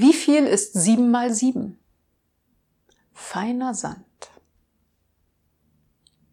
Wie viel ist sieben mal sieben? Feiner Sand.